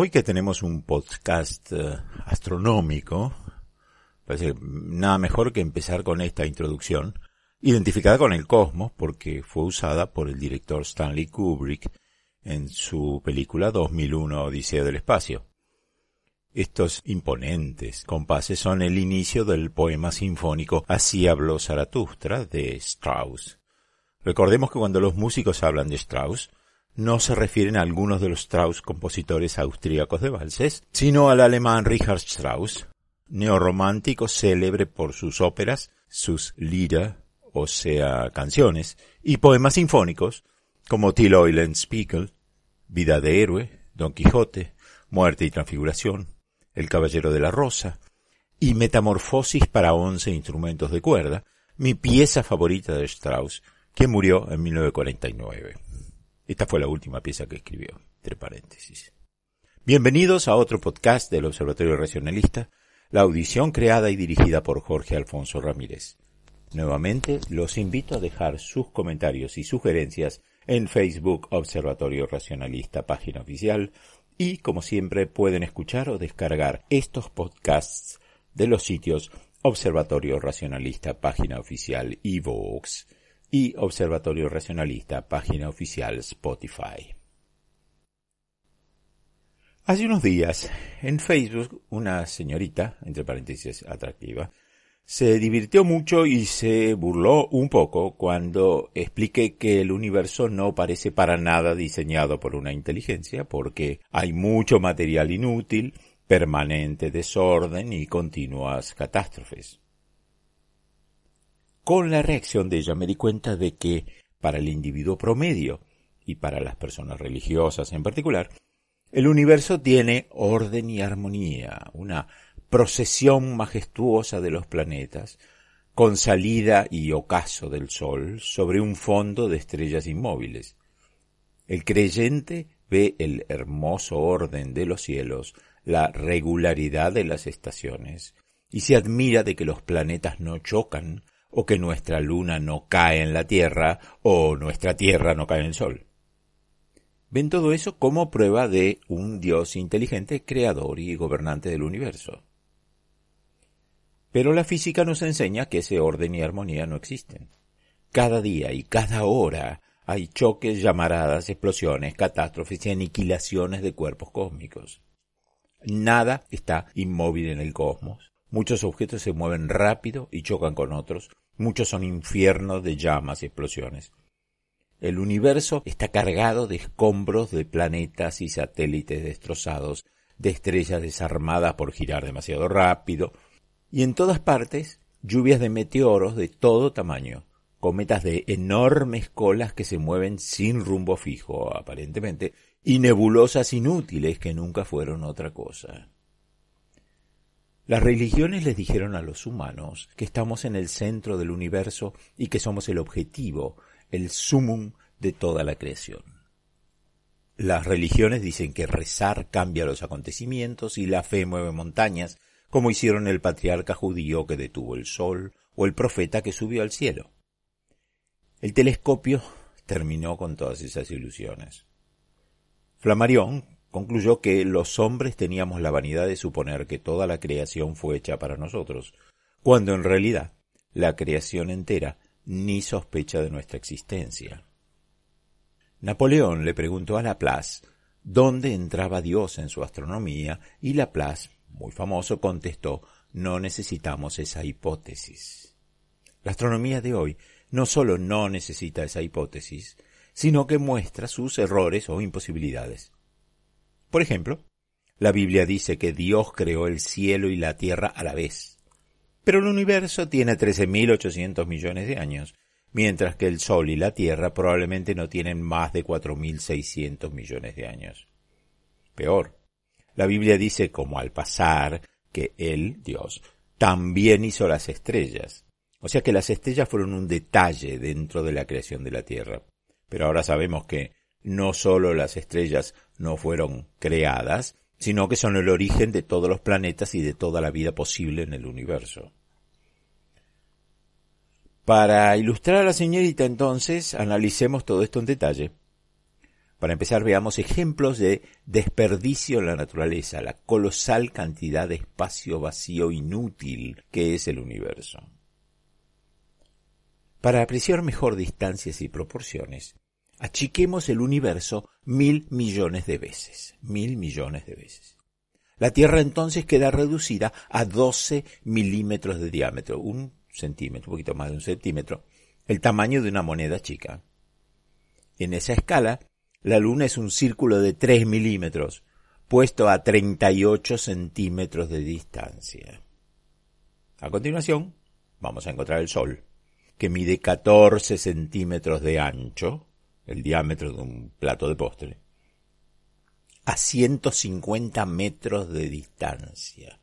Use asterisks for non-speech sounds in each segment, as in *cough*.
Hoy que tenemos un podcast eh, astronómico, parece nada mejor que empezar con esta introducción, identificada con el cosmos porque fue usada por el director Stanley Kubrick en su película 2001 Odisea del Espacio. Estos imponentes compases son el inicio del poema sinfónico Así habló Zaratustra de Strauss. Recordemos que cuando los músicos hablan de Strauss, no se refieren a algunos de los Strauss compositores austríacos de valses, sino al alemán Richard Strauss, neorromántico célebre por sus óperas, sus Lieder, o sea, canciones, y poemas sinfónicos, como Till Eulen Spiegel, Vida de Héroe, Don Quijote, Muerte y Transfiguración, El Caballero de la Rosa, y Metamorfosis para once instrumentos de cuerda, mi pieza favorita de Strauss, que murió en 1949. Esta fue la última pieza que escribió, entre paréntesis. Bienvenidos a otro podcast del Observatorio Racionalista, la audición creada y dirigida por Jorge Alfonso Ramírez. Nuevamente, los invito a dejar sus comentarios y sugerencias en Facebook Observatorio Racionalista, página oficial, y como siempre pueden escuchar o descargar estos podcasts de los sitios Observatorio Racionalista, página oficial y Vox y Observatorio Racionalista, página oficial Spotify. Hace unos días, en Facebook, una señorita, entre paréntesis atractiva, se divirtió mucho y se burló un poco cuando expliqué que el universo no parece para nada diseñado por una inteligencia, porque hay mucho material inútil, permanente desorden y continuas catástrofes. Con la reacción de ella me di cuenta de que para el individuo promedio y para las personas religiosas en particular, el universo tiene orden y armonía, una procesión majestuosa de los planetas, con salida y ocaso del Sol sobre un fondo de estrellas inmóviles. El creyente ve el hermoso orden de los cielos, la regularidad de las estaciones, y se admira de que los planetas no chocan, o que nuestra luna no cae en la Tierra, o nuestra Tierra no cae en el Sol. ven todo eso como prueba de un Dios inteligente, creador y gobernante del universo. Pero la física nos enseña que ese orden y armonía no existen. Cada día y cada hora hay choques, llamaradas, explosiones, catástrofes y aniquilaciones de cuerpos cósmicos. Nada está inmóvil en el cosmos. Muchos objetos se mueven rápido y chocan con otros. Muchos son infiernos de llamas y explosiones. El universo está cargado de escombros de planetas y satélites destrozados, de estrellas desarmadas por girar demasiado rápido, y en todas partes lluvias de meteoros de todo tamaño, cometas de enormes colas que se mueven sin rumbo fijo, aparentemente, y nebulosas inútiles que nunca fueron otra cosa. Las religiones les dijeron a los humanos que estamos en el centro del universo y que somos el objetivo, el sumum de toda la creación. Las religiones dicen que rezar cambia los acontecimientos y la fe mueve montañas, como hicieron el patriarca judío que detuvo el sol o el profeta que subió al cielo. El telescopio terminó con todas esas ilusiones. Flammarion concluyó que los hombres teníamos la vanidad de suponer que toda la creación fue hecha para nosotros, cuando en realidad la creación entera ni sospecha de nuestra existencia. Napoleón le preguntó a Laplace dónde entraba Dios en su astronomía y Laplace, muy famoso, contestó no necesitamos esa hipótesis. La astronomía de hoy no solo no necesita esa hipótesis, sino que muestra sus errores o imposibilidades. Por ejemplo, la Biblia dice que Dios creó el cielo y la tierra a la vez. Pero el universo tiene 13.800 millones de años, mientras que el Sol y la Tierra probablemente no tienen más de 4.600 millones de años. Peor, la Biblia dice, como al pasar, que Él, Dios, también hizo las estrellas. O sea que las estrellas fueron un detalle dentro de la creación de la Tierra. Pero ahora sabemos que no solo las estrellas no fueron creadas, sino que son el origen de todos los planetas y de toda la vida posible en el universo. Para ilustrar a la señorita entonces, analicemos todo esto en detalle. Para empezar, veamos ejemplos de desperdicio en la naturaleza, la colosal cantidad de espacio vacío inútil que es el universo. Para apreciar mejor distancias y proporciones, achiquemos el universo mil millones de veces, mil millones de veces. La Tierra entonces queda reducida a 12 milímetros de diámetro, un centímetro, un poquito más de un centímetro, el tamaño de una moneda chica. En esa escala, la Luna es un círculo de 3 milímetros, puesto a 38 centímetros de distancia. A continuación, vamos a encontrar el Sol que mide 14 centímetros de ancho, el diámetro de un plato de postre, a 150 metros de distancia.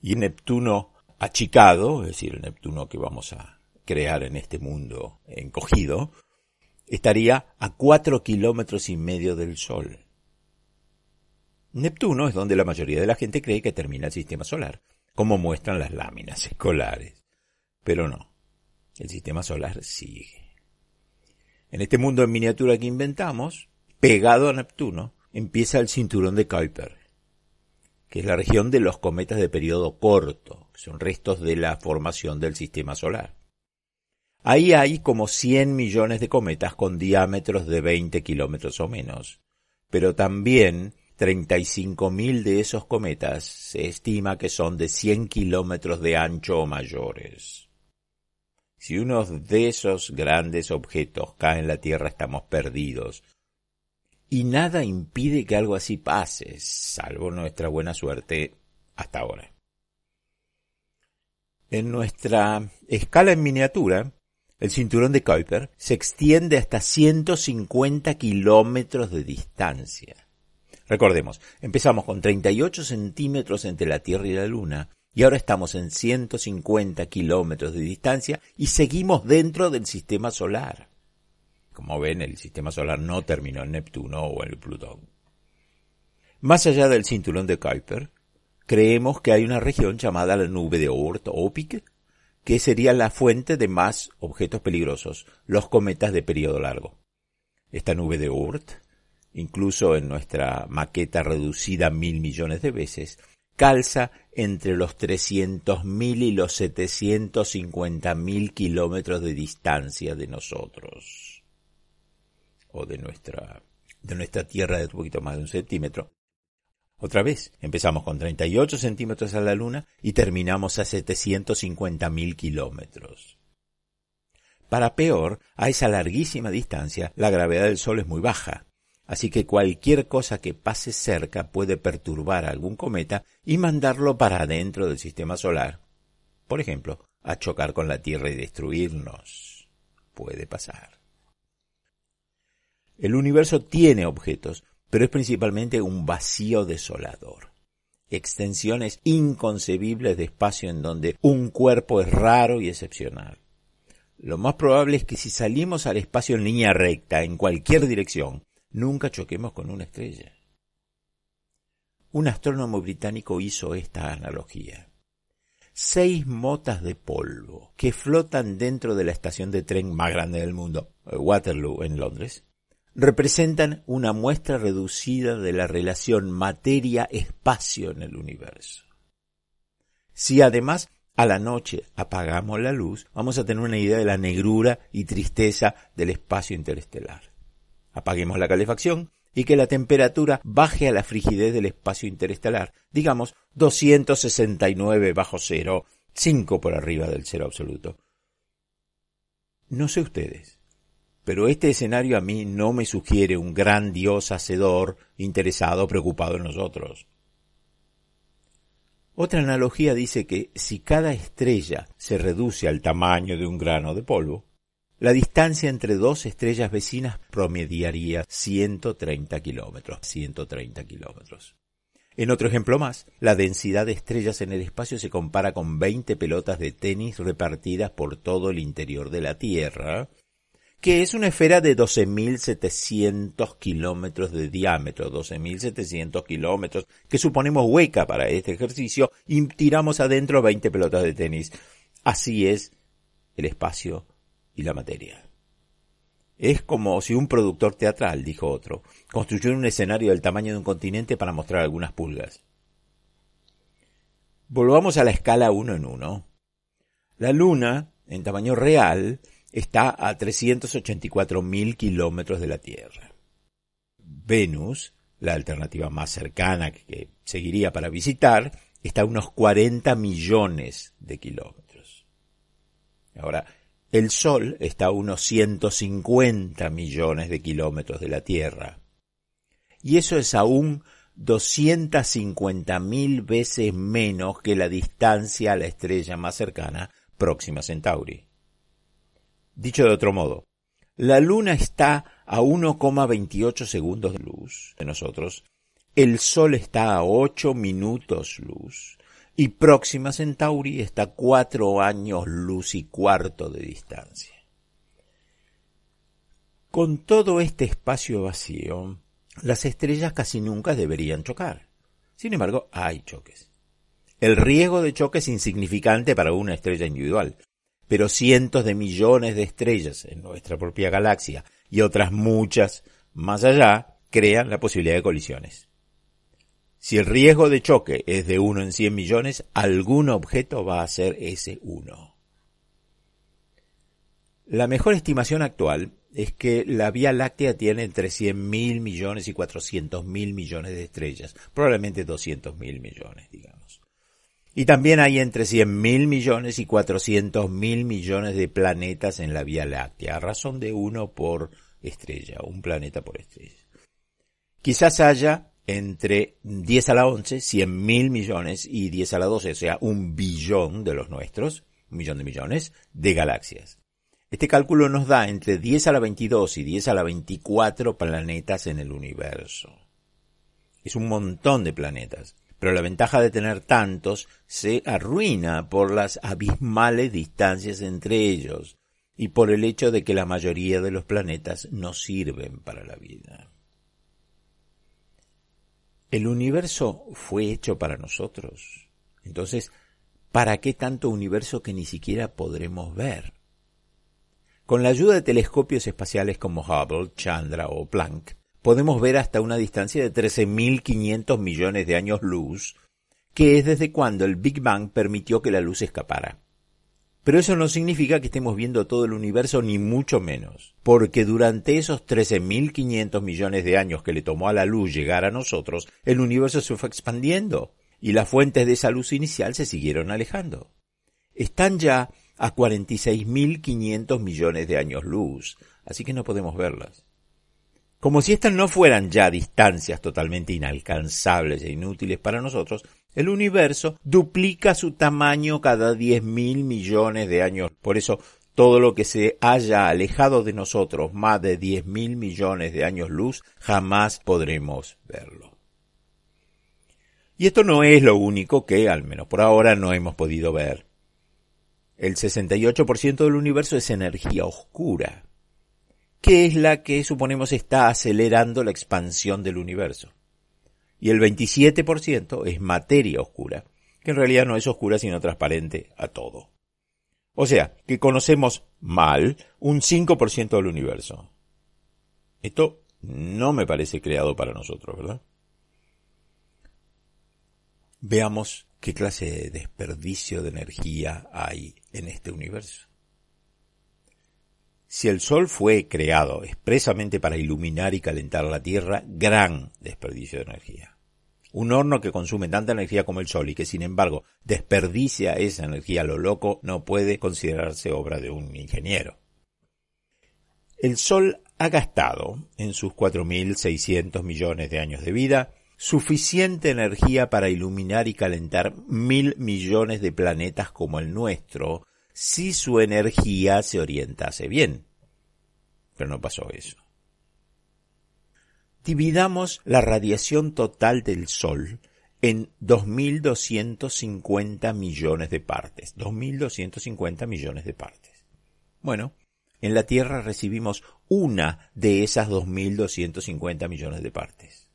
Y Neptuno achicado, es decir, el Neptuno que vamos a crear en este mundo encogido, estaría a 4 kilómetros y medio del Sol. Neptuno es donde la mayoría de la gente cree que termina el sistema solar, como muestran las láminas escolares. Pero no, el sistema solar sigue. En este mundo en miniatura que inventamos, pegado a Neptuno, empieza el cinturón de Kuiper, que es la región de los cometas de periodo corto, que son restos de la formación del sistema solar. Ahí hay como 100 millones de cometas con diámetros de 20 kilómetros o menos, pero también 35.000 de esos cometas se estima que son de 100 kilómetros de ancho o mayores. Si uno de esos grandes objetos cae en la Tierra estamos perdidos. Y nada impide que algo así pase, salvo nuestra buena suerte hasta ahora. En nuestra escala en miniatura, el cinturón de Kuiper se extiende hasta 150 kilómetros de distancia. Recordemos, empezamos con 38 centímetros entre la Tierra y la Luna y ahora estamos en 150 kilómetros de distancia y seguimos dentro del sistema solar. Como ven, el sistema solar no terminó en Neptuno o en Plutón. Más allá del cinturón de Kuiper, creemos que hay una región llamada la nube de Oort Opic, que sería la fuente de más objetos peligrosos, los cometas de periodo largo. Esta nube de Oort, incluso en nuestra maqueta reducida mil millones de veces, calza entre los 300.000 y los 750.000 kilómetros de distancia de nosotros, o de nuestra, de nuestra Tierra de un poquito más de un centímetro. Otra vez, empezamos con 38 centímetros a la Luna y terminamos a 750.000 kilómetros. Para peor, a esa larguísima distancia, la gravedad del Sol es muy baja, Así que cualquier cosa que pase cerca puede perturbar a algún cometa y mandarlo para adentro del sistema solar. Por ejemplo, a chocar con la Tierra y destruirnos. Puede pasar. El universo tiene objetos, pero es principalmente un vacío desolador. Extensiones inconcebibles de espacio en donde un cuerpo es raro y excepcional. Lo más probable es que si salimos al espacio en línea recta, en cualquier dirección, nunca choquemos con una estrella. Un astrónomo británico hizo esta analogía. Seis motas de polvo que flotan dentro de la estación de tren más grande del mundo, Waterloo en Londres, representan una muestra reducida de la relación materia-espacio en el universo. Si además a la noche apagamos la luz, vamos a tener una idea de la negrura y tristeza del espacio interestelar apaguemos la calefacción y que la temperatura baje a la frigidez del espacio interestelar, digamos 269 bajo cero, 5 por arriba del cero absoluto. No sé ustedes, pero este escenario a mí no me sugiere un gran Dios hacedor, interesado, preocupado en nosotros. Otra analogía dice que si cada estrella se reduce al tamaño de un grano de polvo, la distancia entre dos estrellas vecinas promediaría 130 kilómetros. 130 kilómetros. En otro ejemplo más, la densidad de estrellas en el espacio se compara con 20 pelotas de tenis repartidas por todo el interior de la Tierra, que es una esfera de 12.700 kilómetros de diámetro, 12.700 kilómetros, que suponemos hueca para este ejercicio, y tiramos adentro 20 pelotas de tenis. Así es el espacio y la materia. Es como si un productor teatral, dijo otro, construyera un escenario del tamaño de un continente para mostrar algunas pulgas. Volvamos a la escala uno en uno. La Luna, en tamaño real, está a 384.000 kilómetros de la Tierra. Venus, la alternativa más cercana que seguiría para visitar, está a unos 40 millones de kilómetros. Ahora, el Sol está a unos 150 millones de kilómetros de la Tierra. Y eso es aún 250 mil veces menos que la distancia a la estrella más cercana, Próxima Centauri. Dicho de otro modo, la Luna está a 1,28 segundos de luz de nosotros, el Sol está a 8 minutos luz, y Próxima Centauri está cuatro años luz y cuarto de distancia. Con todo este espacio vacío, las estrellas casi nunca deberían chocar. Sin embargo, hay choques. El riesgo de choque es insignificante para una estrella individual, pero cientos de millones de estrellas en nuestra propia galaxia y otras muchas más allá crean la posibilidad de colisiones. Si el riesgo de choque es de 1 en 100 millones, algún objeto va a ser ese 1. La mejor estimación actual es que la Vía Láctea tiene entre 100.000 millones y 400.000 millones de estrellas, probablemente 200.000 millones, digamos. Y también hay entre 100.000 millones y 400.000 millones de planetas en la Vía Láctea, a razón de uno por estrella, un planeta por estrella. Quizás haya entre 10 a la 11, 100 mil millones y 10 a la 12, o sea, un billón de los nuestros, un millón de millones, de galaxias. Este cálculo nos da entre 10 a la 22 y 10 a la 24 planetas en el universo. Es un montón de planetas, pero la ventaja de tener tantos se arruina por las abismales distancias entre ellos y por el hecho de que la mayoría de los planetas no sirven para la vida. El universo fue hecho para nosotros. Entonces, ¿para qué tanto universo que ni siquiera podremos ver? Con la ayuda de telescopios espaciales como Hubble, Chandra o Planck, podemos ver hasta una distancia de 13.500 millones de años luz, que es desde cuando el Big Bang permitió que la luz escapara. Pero eso no significa que estemos viendo todo el universo, ni mucho menos, porque durante esos 13.500 millones de años que le tomó a la luz llegar a nosotros, el universo se fue expandiendo, y las fuentes de esa luz inicial se siguieron alejando. Están ya a 46.500 millones de años luz, así que no podemos verlas. Como si estas no fueran ya distancias totalmente inalcanzables e inútiles para nosotros, el universo duplica su tamaño cada diez mil millones de años. Por eso, todo lo que se haya alejado de nosotros más de diez mil millones de años luz, jamás podremos verlo. Y esto no es lo único que, al menos por ahora, no hemos podido ver. El 68% del universo es energía oscura que es la que suponemos está acelerando la expansión del universo. Y el 27% es materia oscura, que en realidad no es oscura sino transparente a todo. O sea, que conocemos mal un 5% del universo. Esto no me parece creado para nosotros, ¿verdad? Veamos qué clase de desperdicio de energía hay en este universo. Si el Sol fue creado expresamente para iluminar y calentar la Tierra, gran desperdicio de energía. Un horno que consume tanta energía como el Sol y que sin embargo desperdicia esa energía a lo loco no puede considerarse obra de un ingeniero. El Sol ha gastado, en sus 4.600 millones de años de vida, suficiente energía para iluminar y calentar mil millones de planetas como el nuestro, si su energía se orientase bien. Pero no pasó eso. Dividamos la radiación total del Sol en 2.250 millones de partes. 2.250 millones de partes. Bueno, en la Tierra recibimos una de esas 2.250 millones de partes.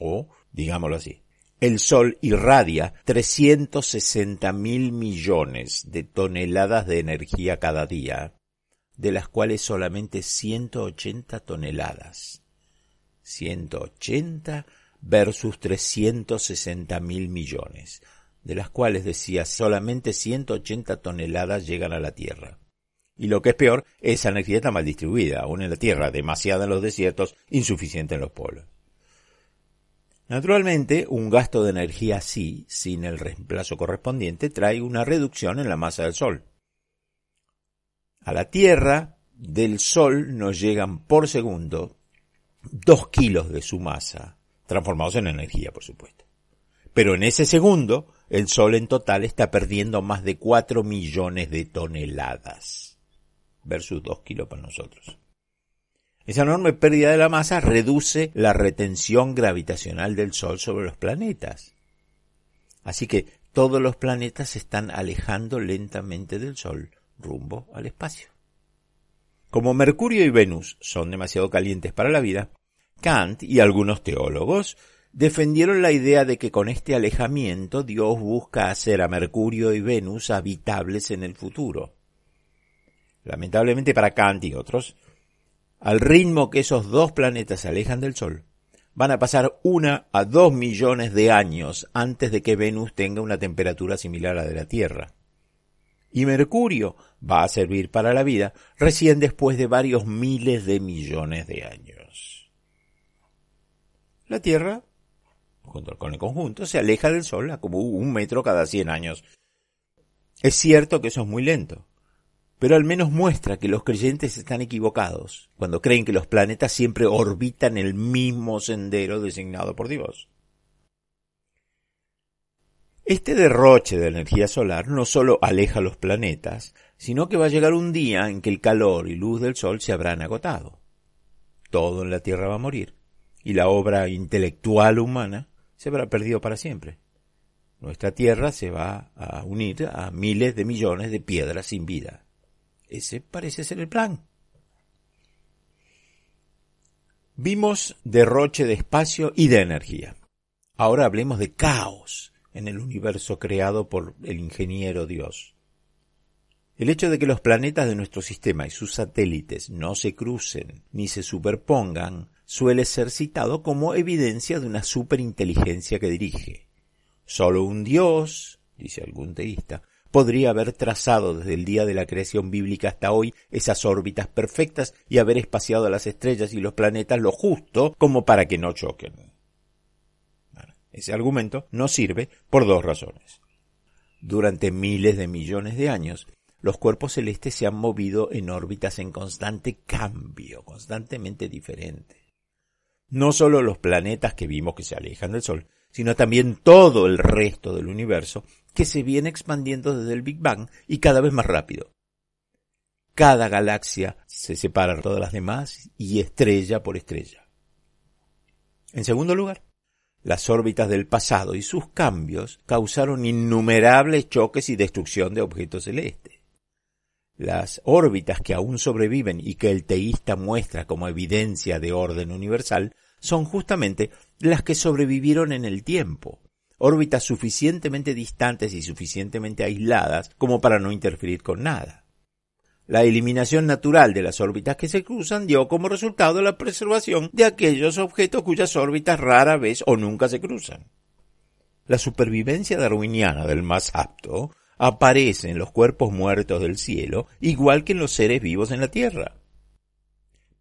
O, digámoslo así, el Sol irradia 360 mil millones de toneladas de energía cada día, de las cuales solamente 180 toneladas. 180 versus 360 mil millones, de las cuales decía solamente 180 toneladas llegan a la Tierra. Y lo que es peor, esa energía está mal distribuida, aún en la Tierra, demasiada en los desiertos, insuficiente en los polos. Naturalmente, un gasto de energía así, sin el reemplazo correspondiente, trae una reducción en la masa del Sol. A la Tierra, del Sol nos llegan por segundo dos kilos de su masa, transformados en energía, por supuesto. Pero en ese segundo, el Sol en total está perdiendo más de cuatro millones de toneladas, versus dos kilos para nosotros. Esa enorme pérdida de la masa reduce la retención gravitacional del Sol sobre los planetas. Así que todos los planetas se están alejando lentamente del Sol rumbo al espacio. Como Mercurio y Venus son demasiado calientes para la vida, Kant y algunos teólogos defendieron la idea de que con este alejamiento Dios busca hacer a Mercurio y Venus habitables en el futuro. Lamentablemente para Kant y otros, al ritmo que esos dos planetas se alejan del Sol, van a pasar una a dos millones de años antes de que Venus tenga una temperatura similar a la de la Tierra. Y Mercurio va a servir para la vida recién después de varios miles de millones de años. La Tierra, junto con el conjunto, se aleja del Sol a como un metro cada cien años. Es cierto que eso es muy lento, pero al menos muestra que los creyentes están equivocados cuando creen que los planetas siempre orbitan el mismo sendero designado por Dios. Este derroche de energía solar no solo aleja los planetas, sino que va a llegar un día en que el calor y luz del Sol se habrán agotado. Todo en la Tierra va a morir, y la obra intelectual humana se habrá perdido para siempre. Nuestra Tierra se va a unir a miles de millones de piedras sin vida. Ese parece ser el plan. Vimos derroche de espacio y de energía. Ahora hablemos de caos en el universo creado por el ingeniero Dios. El hecho de que los planetas de nuestro sistema y sus satélites no se crucen ni se superpongan suele ser citado como evidencia de una superinteligencia que dirige. Solo un Dios, dice algún teísta, podría haber trazado desde el día de la creación bíblica hasta hoy esas órbitas perfectas y haber espaciado las estrellas y los planetas lo justo como para que no choquen. Ese argumento no sirve por dos razones. Durante miles de millones de años, los cuerpos celestes se han movido en órbitas en constante cambio, constantemente diferente. No solo los planetas que vimos que se alejan del Sol, sino también todo el resto del universo que se viene expandiendo desde el Big Bang y cada vez más rápido. Cada galaxia se separa de todas las demás y estrella por estrella. En segundo lugar, las órbitas del pasado y sus cambios causaron innumerables choques y destrucción de objetos celestes. Las órbitas que aún sobreviven y que el teísta muestra como evidencia de orden universal son justamente las que sobrevivieron en el tiempo, órbitas suficientemente distantes y suficientemente aisladas como para no interferir con nada. La eliminación natural de las órbitas que se cruzan dio como resultado la preservación de aquellos objetos cuyas órbitas rara vez o nunca se cruzan. La supervivencia darwiniana del más apto aparece en los cuerpos muertos del cielo, igual que en los seres vivos en la tierra.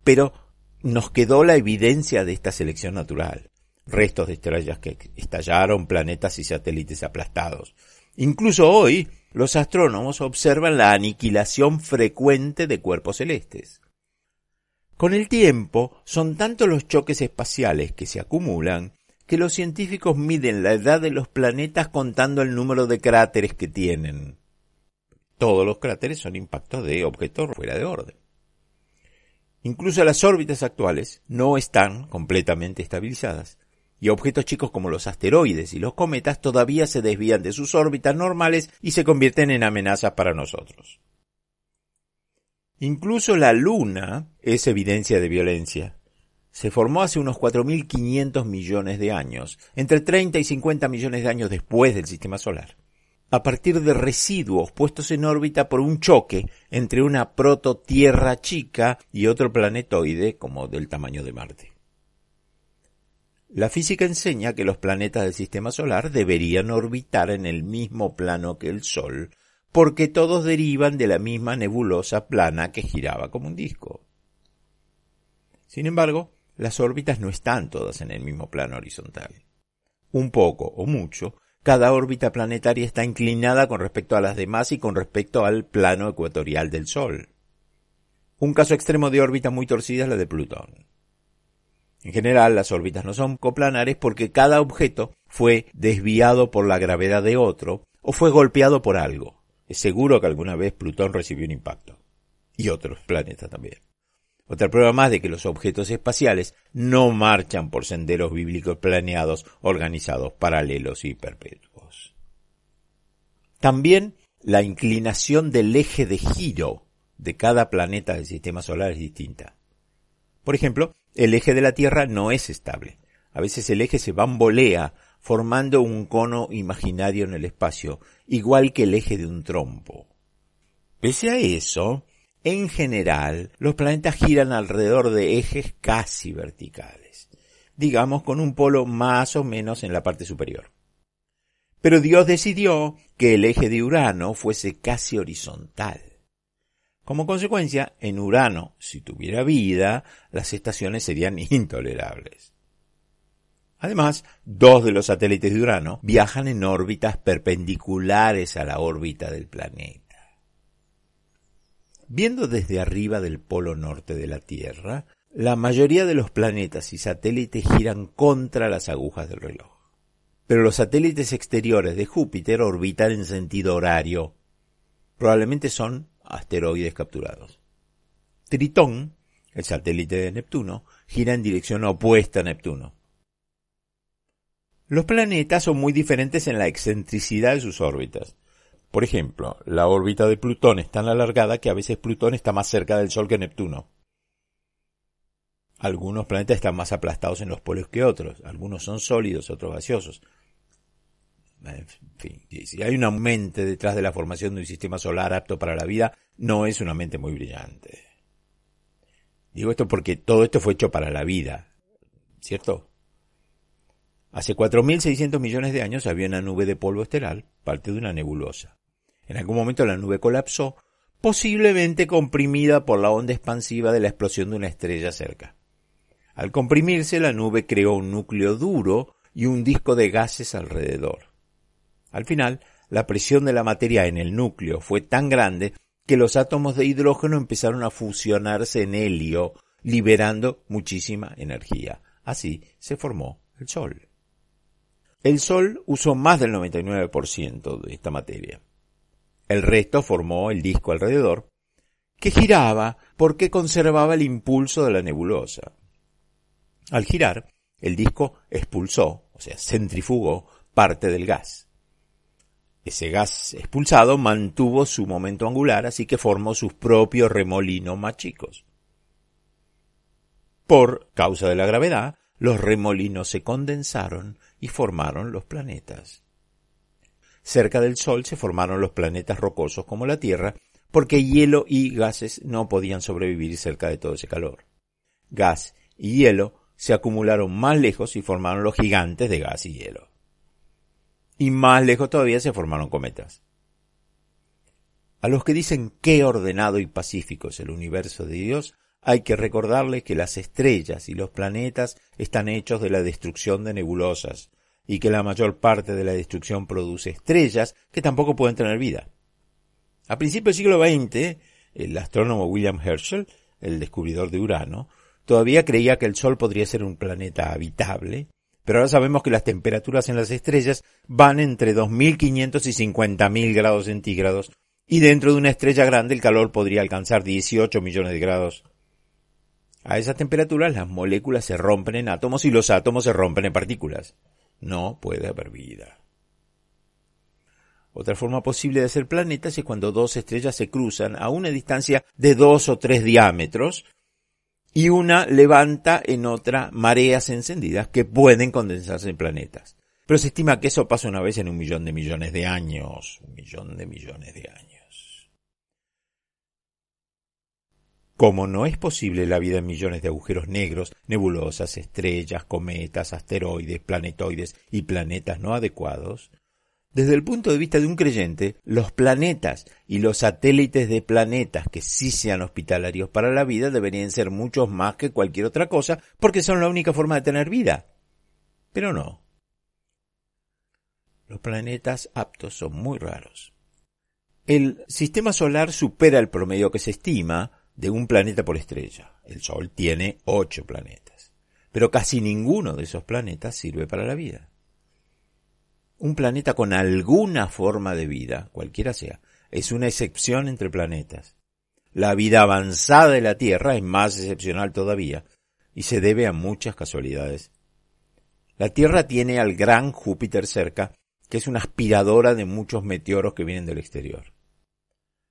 Pero nos quedó la evidencia de esta selección natural. Restos de estrellas que estallaron, planetas y satélites aplastados. Incluso hoy, los astrónomos observan la aniquilación frecuente de cuerpos celestes. Con el tiempo, son tantos los choques espaciales que se acumulan que los científicos miden la edad de los planetas contando el número de cráteres que tienen. Todos los cráteres son impactos de objetos fuera de orden. Incluso las órbitas actuales no están completamente estabilizadas, y objetos chicos como los asteroides y los cometas todavía se desvían de sus órbitas normales y se convierten en amenazas para nosotros. Incluso la Luna es evidencia de violencia se formó hace unos 4.500 millones de años, entre 30 y 50 millones de años después del Sistema Solar, a partir de residuos puestos en órbita por un choque entre una proto-Tierra chica y otro planetoide como del tamaño de Marte. La física enseña que los planetas del Sistema Solar deberían orbitar en el mismo plano que el Sol, porque todos derivan de la misma nebulosa plana que giraba como un disco. Sin embargo, las órbitas no están todas en el mismo plano horizontal. Un poco o mucho, cada órbita planetaria está inclinada con respecto a las demás y con respecto al plano ecuatorial del Sol. Un caso extremo de órbita muy torcida es la de Plutón. En general, las órbitas no son coplanares porque cada objeto fue desviado por la gravedad de otro o fue golpeado por algo. Es seguro que alguna vez Plutón recibió un impacto. Y otros planetas también. Otra prueba más de que los objetos espaciales no marchan por senderos bíblicos planeados, organizados, paralelos y perpetuos. También la inclinación del eje de giro de cada planeta del sistema solar es distinta. Por ejemplo, el eje de la Tierra no es estable. A veces el eje se bambolea formando un cono imaginario en el espacio, igual que el eje de un trompo. Pese a eso, en general, los planetas giran alrededor de ejes casi verticales, digamos con un polo más o menos en la parte superior. Pero Dios decidió que el eje de Urano fuese casi horizontal. Como consecuencia, en Urano, si tuviera vida, las estaciones serían *laughs* intolerables. Además, dos de los satélites de Urano viajan en órbitas perpendiculares a la órbita del planeta. Viendo desde arriba del polo norte de la Tierra, la mayoría de los planetas y satélites giran contra las agujas del reloj. Pero los satélites exteriores de Júpiter orbitan en sentido horario. Probablemente son asteroides capturados. Tritón, el satélite de Neptuno, gira en dirección opuesta a Neptuno. Los planetas son muy diferentes en la excentricidad de sus órbitas. Por ejemplo, la órbita de Plutón es tan alargada que a veces Plutón está más cerca del Sol que Neptuno. Algunos planetas están más aplastados en los polos que otros, algunos son sólidos, otros gaseosos. En fin, si hay una mente detrás de la formación de un sistema solar apto para la vida, no es una mente muy brillante. Digo esto porque todo esto fue hecho para la vida, ¿cierto? Hace 4.600 millones de años había una nube de polvo estelar, parte de una nebulosa. En algún momento la nube colapsó, posiblemente comprimida por la onda expansiva de la explosión de una estrella cerca. Al comprimirse, la nube creó un núcleo duro y un disco de gases alrededor. Al final, la presión de la materia en el núcleo fue tan grande que los átomos de hidrógeno empezaron a fusionarse en helio, liberando muchísima energía. Así se formó el Sol. El Sol usó más del 99% de esta materia. El resto formó el disco alrededor, que giraba porque conservaba el impulso de la nebulosa. Al girar, el disco expulsó, o sea, centrifugó parte del gas. Ese gas expulsado mantuvo su momento angular, así que formó sus propios remolinos más chicos. Por causa de la gravedad, los remolinos se condensaron y formaron los planetas. Cerca del Sol se formaron los planetas rocosos como la Tierra, porque hielo y gases no podían sobrevivir cerca de todo ese calor. Gas y hielo se acumularon más lejos y formaron los gigantes de gas y hielo. Y más lejos todavía se formaron cometas. A los que dicen qué ordenado y pacífico es el universo de Dios, hay que recordarles que las estrellas y los planetas están hechos de la destrucción de nebulosas, y que la mayor parte de la destrucción produce estrellas que tampoco pueden tener vida. A principios del siglo XX, el astrónomo William Herschel, el descubridor de Urano, todavía creía que el Sol podría ser un planeta habitable, pero ahora sabemos que las temperaturas en las estrellas van entre 2.500 y 50.000 grados centígrados, y dentro de una estrella grande el calor podría alcanzar 18 millones de grados. A esas temperaturas las moléculas se rompen en átomos y los átomos se rompen en partículas no puede haber vida. Otra forma posible de hacer planetas es cuando dos estrellas se cruzan a una distancia de dos o tres diámetros y una levanta en otra mareas encendidas que pueden condensarse en planetas. Pero se estima que eso pasa una vez en un millón de millones de años. Un millón de millones de años. Como no es posible la vida en millones de agujeros negros, nebulosas, estrellas, cometas, asteroides, planetoides y planetas no adecuados, desde el punto de vista de un creyente, los planetas y los satélites de planetas que sí sean hospitalarios para la vida deberían ser muchos más que cualquier otra cosa porque son la única forma de tener vida. Pero no. Los planetas aptos son muy raros. El sistema solar supera el promedio que se estima, de un planeta por estrella. El Sol tiene ocho planetas, pero casi ninguno de esos planetas sirve para la vida. Un planeta con alguna forma de vida, cualquiera sea, es una excepción entre planetas. La vida avanzada de la Tierra es más excepcional todavía, y se debe a muchas casualidades. La Tierra tiene al gran Júpiter cerca, que es una aspiradora de muchos meteoros que vienen del exterior.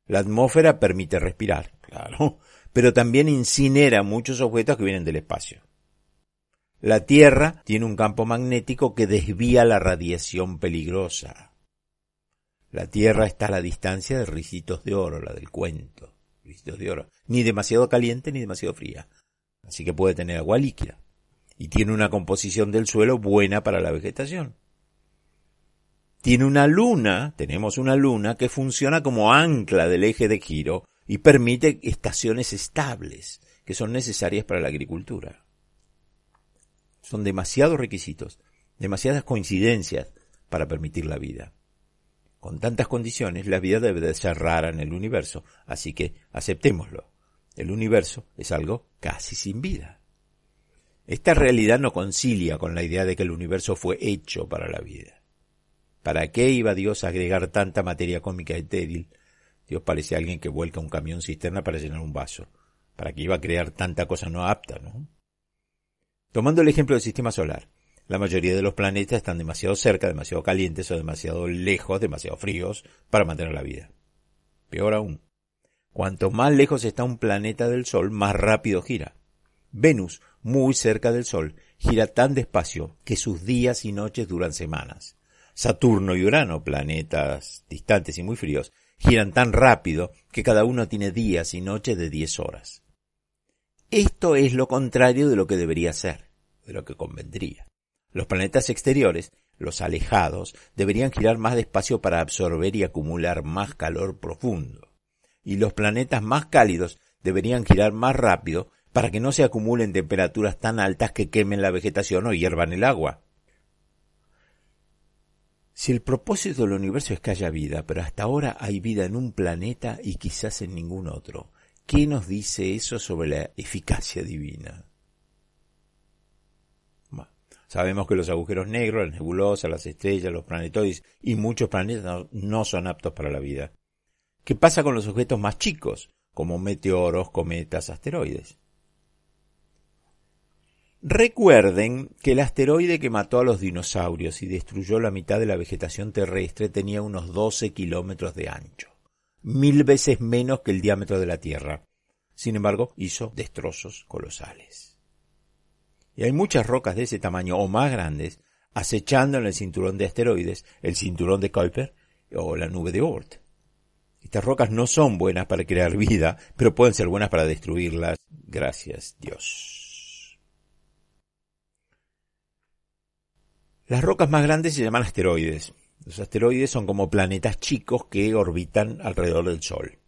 La atmósfera permite respirar, *laughs* claro, pero también incinera muchos objetos que vienen del espacio. La Tierra tiene un campo magnético que desvía la radiación peligrosa. La Tierra está a la distancia de ricitos de oro, la del cuento. Ricitos de oro. Ni demasiado caliente ni demasiado fría. Así que puede tener agua líquida. Y tiene una composición del suelo buena para la vegetación tiene una luna, tenemos una luna que funciona como ancla del eje de giro y permite estaciones estables que son necesarias para la agricultura. Son demasiados requisitos, demasiadas coincidencias para permitir la vida. Con tantas condiciones, la vida debe de ser rara en el universo, así que aceptémoslo. El universo es algo casi sin vida. Esta realidad no concilia con la idea de que el universo fue hecho para la vida. ¿Para qué iba Dios a agregar tanta materia cómica estéril? Dios parece alguien que vuelca un camión cisterna para llenar un vaso. ¿Para qué iba a crear tanta cosa no apta, no? Tomando el ejemplo del sistema solar, la mayoría de los planetas están demasiado cerca, demasiado calientes o demasiado lejos, demasiado fríos para mantener la vida. Peor aún, cuanto más lejos está un planeta del Sol, más rápido gira. Venus, muy cerca del Sol, gira tan despacio que sus días y noches duran semanas. Saturno y Urano, planetas distantes y muy fríos, giran tan rápido que cada uno tiene días y noches de 10 horas. Esto es lo contrario de lo que debería ser, de lo que convendría. Los planetas exteriores, los alejados, deberían girar más despacio para absorber y acumular más calor profundo. Y los planetas más cálidos deberían girar más rápido para que no se acumulen temperaturas tan altas que quemen la vegetación o hiervan el agua. Si el propósito del universo es que haya vida, pero hasta ahora hay vida en un planeta y quizás en ningún otro, ¿qué nos dice eso sobre la eficacia divina? Sabemos que los agujeros negros, las nebulosas, las estrellas, los planetoides y muchos planetas no son aptos para la vida. ¿Qué pasa con los objetos más chicos, como meteoros, cometas, asteroides? Recuerden que el asteroide que mató a los dinosaurios y destruyó la mitad de la vegetación terrestre tenía unos 12 kilómetros de ancho, mil veces menos que el diámetro de la Tierra. Sin embargo, hizo destrozos colosales. Y hay muchas rocas de ese tamaño o más grandes acechando en el cinturón de asteroides, el cinturón de Kuiper o la nube de Oort. Estas rocas no son buenas para crear vida, pero pueden ser buenas para destruirlas. Gracias Dios. Las rocas más grandes se llaman asteroides. Los asteroides son como planetas chicos que orbitan alrededor del Sol.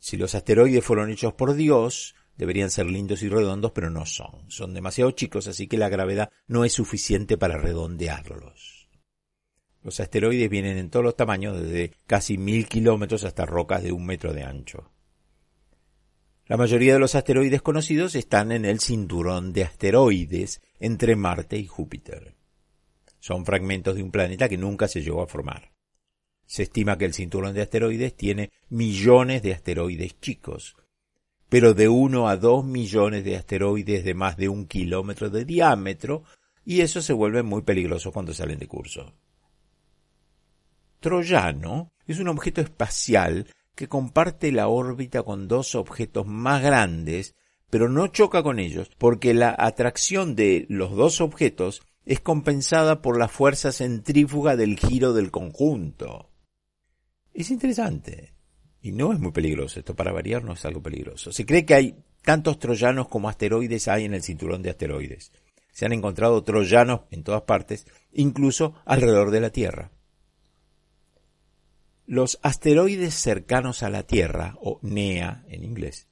Si los asteroides fueron hechos por Dios, deberían ser lindos y redondos, pero no son. Son demasiado chicos, así que la gravedad no es suficiente para redondearlos. Los asteroides vienen en todos los tamaños, desde casi mil kilómetros hasta rocas de un metro de ancho. La mayoría de los asteroides conocidos están en el cinturón de asteroides entre Marte y Júpiter. Son fragmentos de un planeta que nunca se llegó a formar. Se estima que el cinturón de asteroides tiene millones de asteroides chicos, pero de uno a dos millones de asteroides de más de un kilómetro de diámetro, y eso se vuelve muy peligroso cuando salen de curso. Troyano es un objeto espacial que comparte la órbita con dos objetos más grandes, pero no choca con ellos, porque la atracción de los dos objetos es compensada por la fuerza centrífuga del giro del conjunto. Es interesante. Y no es muy peligroso. Esto para variar no es algo peligroso. Se cree que hay tantos troyanos como asteroides hay en el cinturón de asteroides. Se han encontrado troyanos en todas partes, incluso alrededor de la Tierra. Los asteroides cercanos a la Tierra, o NEA en inglés,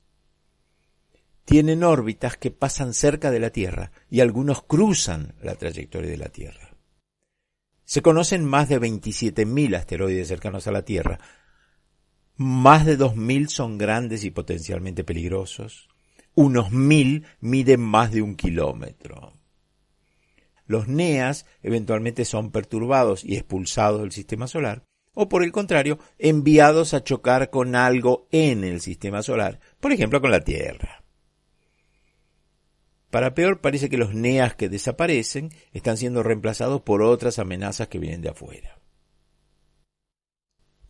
tienen órbitas que pasan cerca de la Tierra y algunos cruzan la trayectoria de la Tierra. Se conocen más de 27.000 asteroides cercanos a la Tierra. Más de 2.000 son grandes y potencialmente peligrosos. Unos 1.000 miden más de un kilómetro. Los NEAs eventualmente son perturbados y expulsados del sistema solar o por el contrario, enviados a chocar con algo en el sistema solar, por ejemplo con la Tierra. Para peor, parece que los NEAs que desaparecen están siendo reemplazados por otras amenazas que vienen de afuera.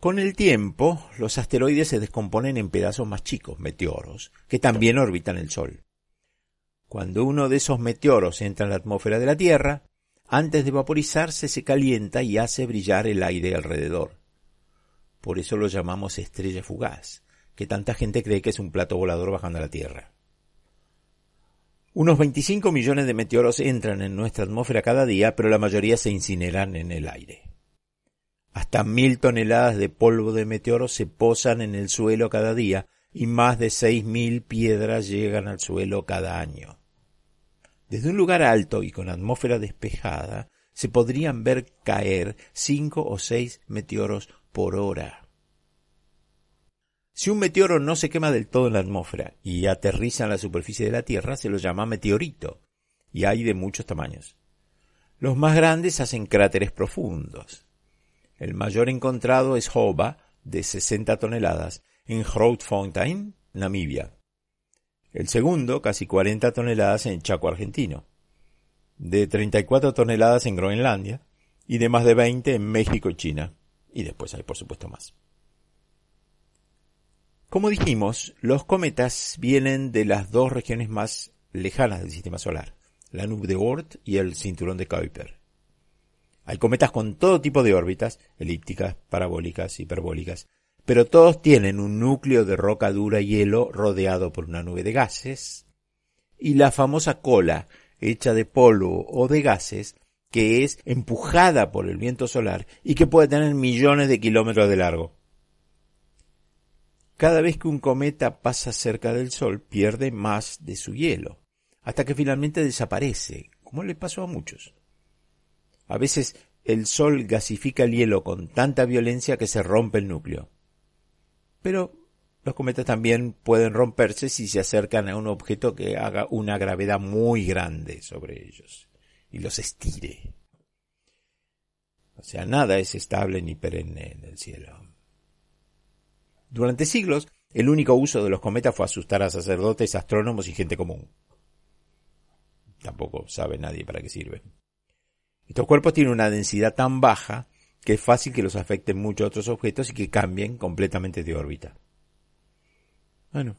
Con el tiempo, los asteroides se descomponen en pedazos más chicos, meteoros, que también orbitan el Sol. Cuando uno de esos meteoros entra en la atmósfera de la Tierra, antes de vaporizarse se calienta y hace brillar el aire alrededor. Por eso lo llamamos estrella fugaz, que tanta gente cree que es un plato volador bajando a la Tierra. Unos 25 millones de meteoros entran en nuestra atmósfera cada día, pero la mayoría se incineran en el aire. Hasta mil toneladas de polvo de meteoros se posan en el suelo cada día y más de seis mil piedras llegan al suelo cada año. Desde un lugar alto y con atmósfera despejada, se podrían ver caer cinco o seis meteoros por hora. Si un meteoro no se quema del todo en la atmósfera y aterriza en la superficie de la Tierra, se lo llama meteorito, y hay de muchos tamaños. Los más grandes hacen cráteres profundos. El mayor encontrado es Hoba, de 60 toneladas, en Grootfontein, Namibia. El segundo, casi 40 toneladas en Chaco argentino, de 34 toneladas en Groenlandia y de más de 20 en México y China. Y después hay por supuesto más. Como dijimos, los cometas vienen de las dos regiones más lejanas del sistema solar, la nube de Oort y el cinturón de Kuiper. Hay cometas con todo tipo de órbitas, elípticas, parabólicas, hiperbólicas, pero todos tienen un núcleo de roca dura y hielo rodeado por una nube de gases, y la famosa cola, hecha de polvo o de gases, que es empujada por el viento solar y que puede tener millones de kilómetros de largo. Cada vez que un cometa pasa cerca del Sol pierde más de su hielo, hasta que finalmente desaparece, como le pasó a muchos. A veces el Sol gasifica el hielo con tanta violencia que se rompe el núcleo. Pero los cometas también pueden romperse si se acercan a un objeto que haga una gravedad muy grande sobre ellos y los estire. O sea, nada es estable ni perenne en el cielo. Durante siglos, el único uso de los cometas fue asustar a sacerdotes, astrónomos y gente común. Tampoco sabe nadie para qué sirven. Estos cuerpos tienen una densidad tan baja que es fácil que los afecten muchos otros objetos y que cambien completamente de órbita. Bueno,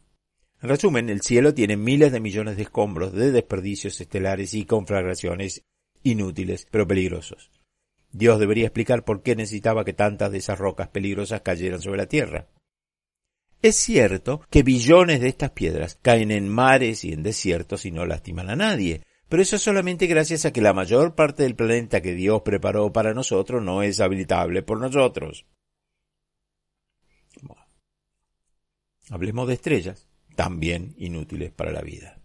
en resumen, el cielo tiene miles de millones de escombros de desperdicios estelares y conflagraciones inútiles, pero peligrosos. Dios debería explicar por qué necesitaba que tantas de esas rocas peligrosas cayeran sobre la Tierra. Es cierto que billones de estas piedras caen en mares y en desiertos y no lastiman a nadie, pero eso es solamente gracias a que la mayor parte del planeta que Dios preparó para nosotros no es habitable por nosotros. Hablemos de estrellas, también inútiles para la vida.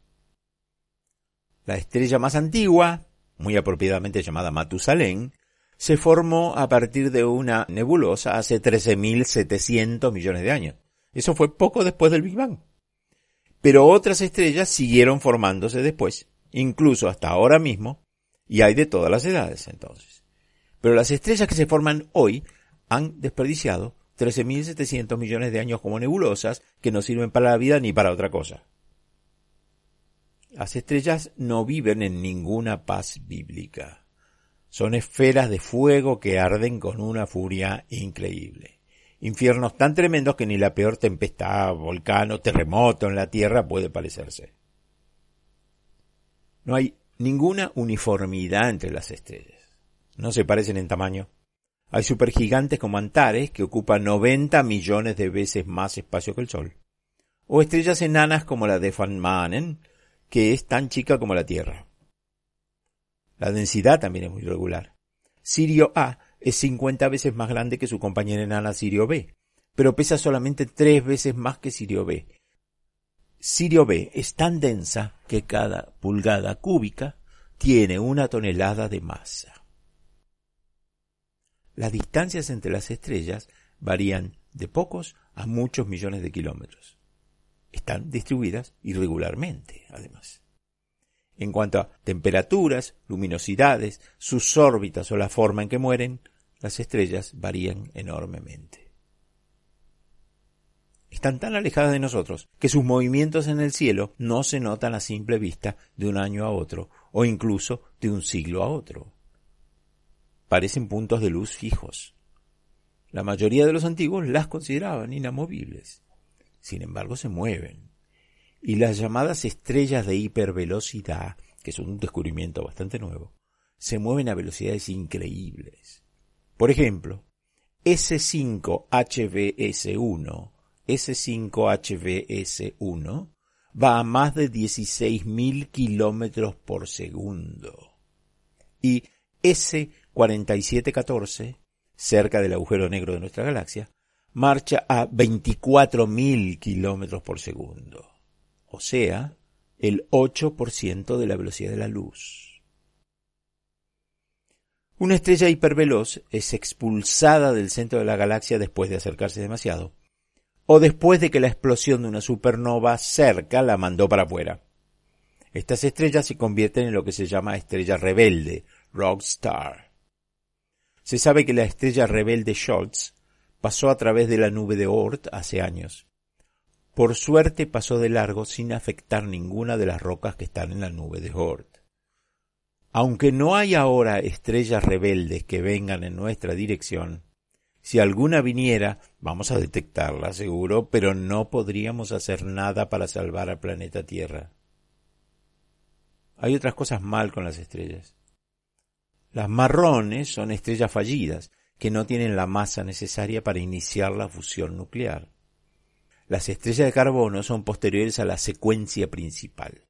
La estrella más antigua, muy apropiadamente llamada Matusalén, se formó a partir de una nebulosa hace 13.700 millones de años. Eso fue poco después del Big Bang. Pero otras estrellas siguieron formándose después, incluso hasta ahora mismo, y hay de todas las edades entonces. Pero las estrellas que se forman hoy han desperdiciado 13.700 millones de años como nebulosas que no sirven para la vida ni para otra cosa. Las estrellas no viven en ninguna paz bíblica. Son esferas de fuego que arden con una furia increíble infiernos tan tremendos que ni la peor tempestad, volcán o terremoto en la Tierra puede parecerse. No hay ninguna uniformidad entre las estrellas. No se parecen en tamaño. Hay supergigantes como Antares que ocupan 90 millones de veces más espacio que el Sol. O estrellas enanas como la de Van Manen, que es tan chica como la Tierra. La densidad también es muy regular. Sirio A es 50 veces más grande que su compañera enana Sirio B, pero pesa solamente tres veces más que Sirio B. Sirio B es tan densa que cada pulgada cúbica tiene una tonelada de masa. Las distancias entre las estrellas varían de pocos a muchos millones de kilómetros. Están distribuidas irregularmente, además. En cuanto a temperaturas, luminosidades, sus órbitas o la forma en que mueren, las estrellas varían enormemente. Están tan alejadas de nosotros que sus movimientos en el cielo no se notan a simple vista de un año a otro o incluso de un siglo a otro. Parecen puntos de luz fijos. La mayoría de los antiguos las consideraban inamovibles. Sin embargo, se mueven. Y las llamadas estrellas de hipervelocidad, que son un descubrimiento bastante nuevo, se mueven a velocidades increíbles. Por ejemplo, S5HVS1, S5HVS1 va a más de 16.000 kilómetros por segundo. Y S4714, cerca del agujero negro de nuestra galaxia, marcha a 24.000 kilómetros por segundo. O sea, el 8% de la velocidad de la luz. Una estrella hiperveloz es expulsada del centro de la galaxia después de acercarse demasiado, o después de que la explosión de una supernova cerca la mandó para afuera. Estas estrellas se convierten en lo que se llama estrella rebelde, rock star. Se sabe que la estrella rebelde Schultz pasó a través de la nube de Oort hace años. Por suerte pasó de largo sin afectar ninguna de las rocas que están en la nube de Oort. Aunque no hay ahora estrellas rebeldes que vengan en nuestra dirección, si alguna viniera, vamos a detectarla seguro, pero no podríamos hacer nada para salvar al planeta Tierra. Hay otras cosas mal con las estrellas. Las marrones son estrellas fallidas, que no tienen la masa necesaria para iniciar la fusión nuclear. Las estrellas de carbono son posteriores a la secuencia principal.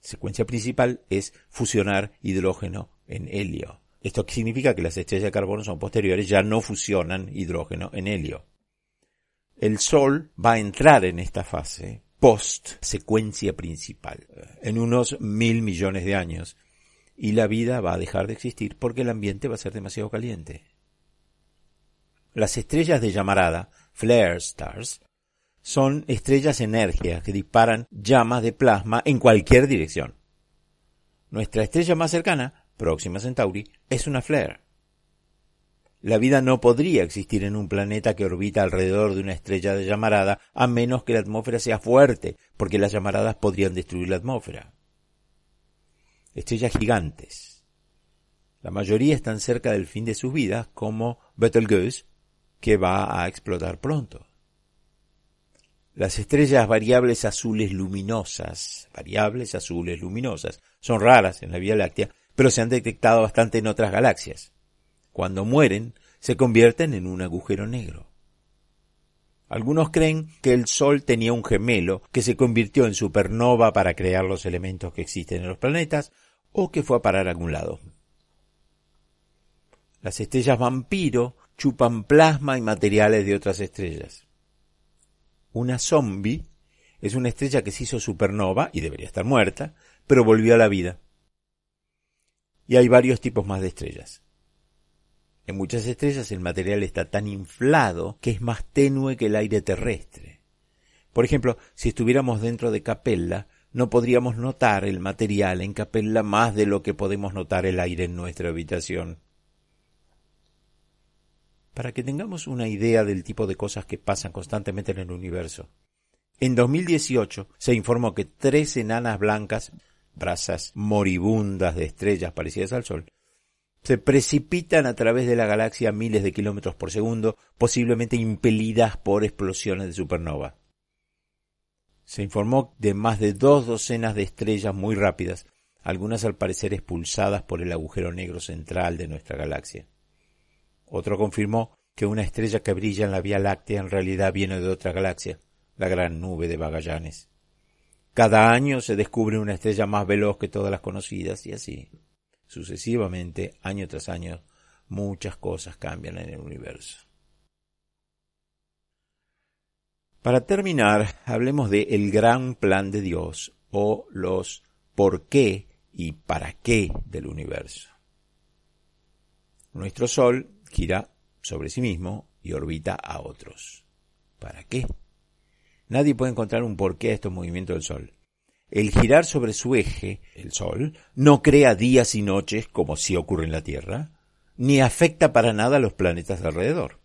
Secuencia principal es fusionar hidrógeno en helio. Esto significa que las estrellas de carbono son posteriores, ya no fusionan hidrógeno en helio. El Sol va a entrar en esta fase post secuencia principal en unos mil millones de años y la vida va a dejar de existir porque el ambiente va a ser demasiado caliente. Las estrellas de llamarada, flare stars, son estrellas enérgicas que disparan llamas de plasma en cualquier dirección. Nuestra estrella más cercana, Próxima Centauri, es una flare. La vida no podría existir en un planeta que orbita alrededor de una estrella de llamarada a menos que la atmósfera sea fuerte, porque las llamaradas podrían destruir la atmósfera. Estrellas gigantes. La mayoría están cerca del fin de sus vidas, como Betelgeuse, que va a explotar pronto. Las estrellas variables azules luminosas, variables azules luminosas, son raras en la Vía Láctea, pero se han detectado bastante en otras galaxias cuando mueren, se convierten en un agujero negro. Algunos creen que el Sol tenía un gemelo que se convirtió en supernova para crear los elementos que existen en los planetas o que fue a parar a algún lado. Las estrellas vampiro chupan plasma y materiales de otras estrellas. Una zombie es una estrella que se hizo supernova y debería estar muerta, pero volvió a la vida. Y hay varios tipos más de estrellas. En muchas estrellas el material está tan inflado que es más tenue que el aire terrestre. Por ejemplo, si estuviéramos dentro de Capella, no podríamos notar el material en Capella más de lo que podemos notar el aire en nuestra habitación. Para que tengamos una idea del tipo de cosas que pasan constantemente en el universo. En 2018 se informó que tres enanas blancas, brasas moribundas de estrellas parecidas al Sol, se precipitan a través de la galaxia a miles de kilómetros por segundo, posiblemente impelidas por explosiones de supernova. Se informó de más de dos docenas de estrellas muy rápidas, algunas al parecer expulsadas por el agujero negro central de nuestra galaxia. Otro confirmó que una estrella que brilla en la Vía Láctea en realidad viene de otra galaxia, la gran nube de Magallanes. Cada año se descubre una estrella más veloz que todas las conocidas y así. Sucesivamente, año tras año, muchas cosas cambian en el universo. Para terminar, hablemos de el gran plan de Dios o los por qué y para qué del universo. Nuestro Sol gira sobre sí mismo y orbita a otros. ¿Para qué? Nadie puede encontrar un porqué a estos movimientos del Sol. El girar sobre su eje, el Sol, no crea días y noches como si ocurre en la Tierra, ni afecta para nada a los planetas alrededor.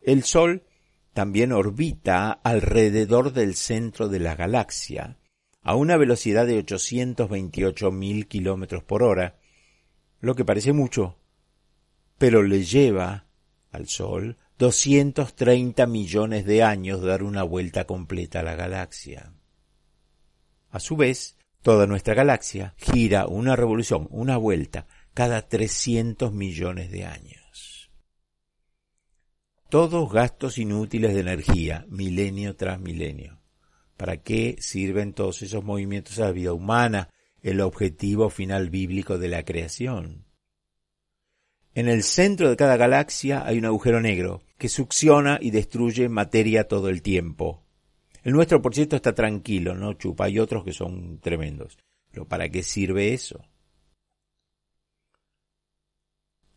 El Sol también orbita alrededor del centro de la galaxia a una velocidad de 828.000 kilómetros por hora, lo que parece mucho, pero le lleva al Sol 230 millones de años dar una vuelta completa a la galaxia. A su vez, toda nuestra galaxia gira una revolución, una vuelta, cada 300 millones de años. Todos gastos inútiles de energía, milenio tras milenio. ¿Para qué sirven todos esos movimientos a la vida humana, el objetivo final bíblico de la creación? En el centro de cada galaxia hay un agujero negro que succiona y destruye materia todo el tiempo, el nuestro, por cierto, está tranquilo, no chupa. Hay otros que son tremendos. Pero ¿para qué sirve eso?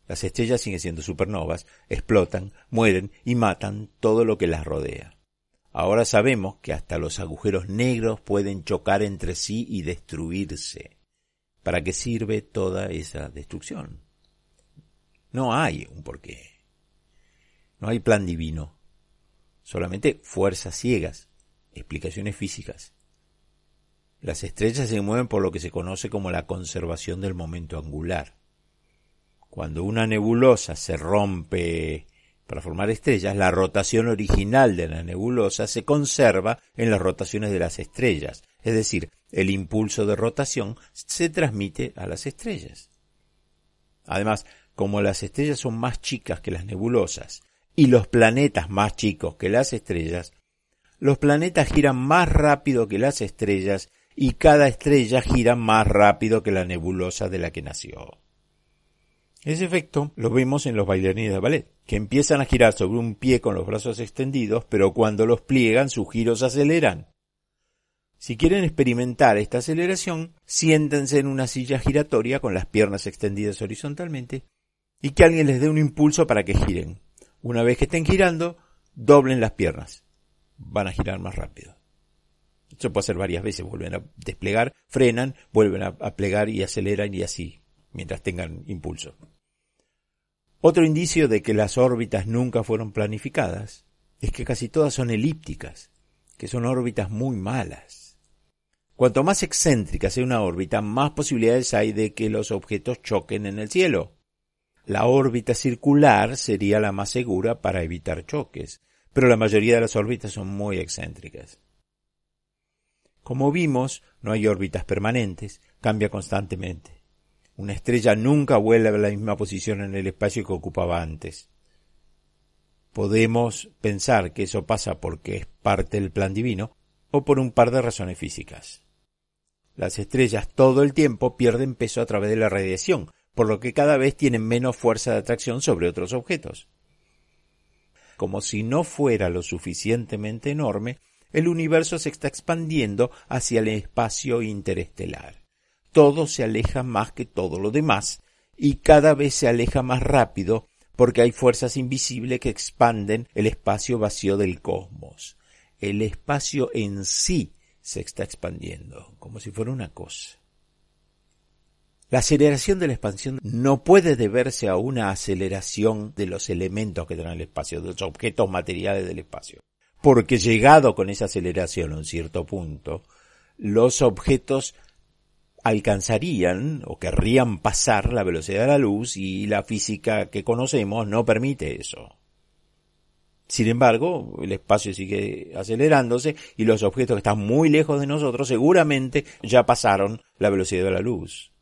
Las estrellas siguen siendo supernovas, explotan, mueren y matan todo lo que las rodea. Ahora sabemos que hasta los agujeros negros pueden chocar entre sí y destruirse. ¿Para qué sirve toda esa destrucción? No hay un porqué. No hay plan divino. Solamente fuerzas ciegas explicaciones físicas. Las estrellas se mueven por lo que se conoce como la conservación del momento angular. Cuando una nebulosa se rompe para formar estrellas, la rotación original de la nebulosa se conserva en las rotaciones de las estrellas, es decir, el impulso de rotación se transmite a las estrellas. Además, como las estrellas son más chicas que las nebulosas y los planetas más chicos que las estrellas, los planetas giran más rápido que las estrellas y cada estrella gira más rápido que la nebulosa de la que nació. Ese efecto lo vemos en los bailarines de ballet, que empiezan a girar sobre un pie con los brazos extendidos, pero cuando los pliegan sus giros aceleran. Si quieren experimentar esta aceleración, siéntense en una silla giratoria con las piernas extendidas horizontalmente y que alguien les dé un impulso para que giren. Una vez que estén girando, doblen las piernas. Van a girar más rápido. Esto puede hacer varias veces, vuelven a desplegar, frenan, vuelven a, plegar y aceleran y así, mientras tengan impulso. Otro indicio de que las órbitas nunca fueron planificadas es que casi todas son elípticas, que son órbitas muy malas. Cuanto más excéntrica sea una órbita, más posibilidades hay de que los objetos choquen en el cielo. La órbita circular sería la más segura para evitar choques, pero la mayoría de las órbitas son muy excéntricas. Como vimos, no hay órbitas permanentes, cambia constantemente. Una estrella nunca vuelve a la misma posición en el espacio que ocupaba antes. Podemos pensar que eso pasa porque es parte del plan divino o por un par de razones físicas. Las estrellas todo el tiempo pierden peso a través de la radiación, por lo que cada vez tienen menos fuerza de atracción sobre otros objetos. Como si no fuera lo suficientemente enorme, el universo se está expandiendo hacia el espacio interestelar. Todo se aleja más que todo lo demás, y cada vez se aleja más rápido porque hay fuerzas invisibles que expanden el espacio vacío del cosmos. El espacio en sí se está expandiendo, como si fuera una cosa. La aceleración de la expansión no puede deberse a una aceleración de los elementos que dan el espacio, de los objetos materiales del espacio. Porque llegado con esa aceleración a un cierto punto, los objetos alcanzarían o querrían pasar la velocidad de la luz y la física que conocemos no permite eso. Sin embargo, el espacio sigue acelerándose y los objetos que están muy lejos de nosotros seguramente ya pasaron la velocidad de la luz.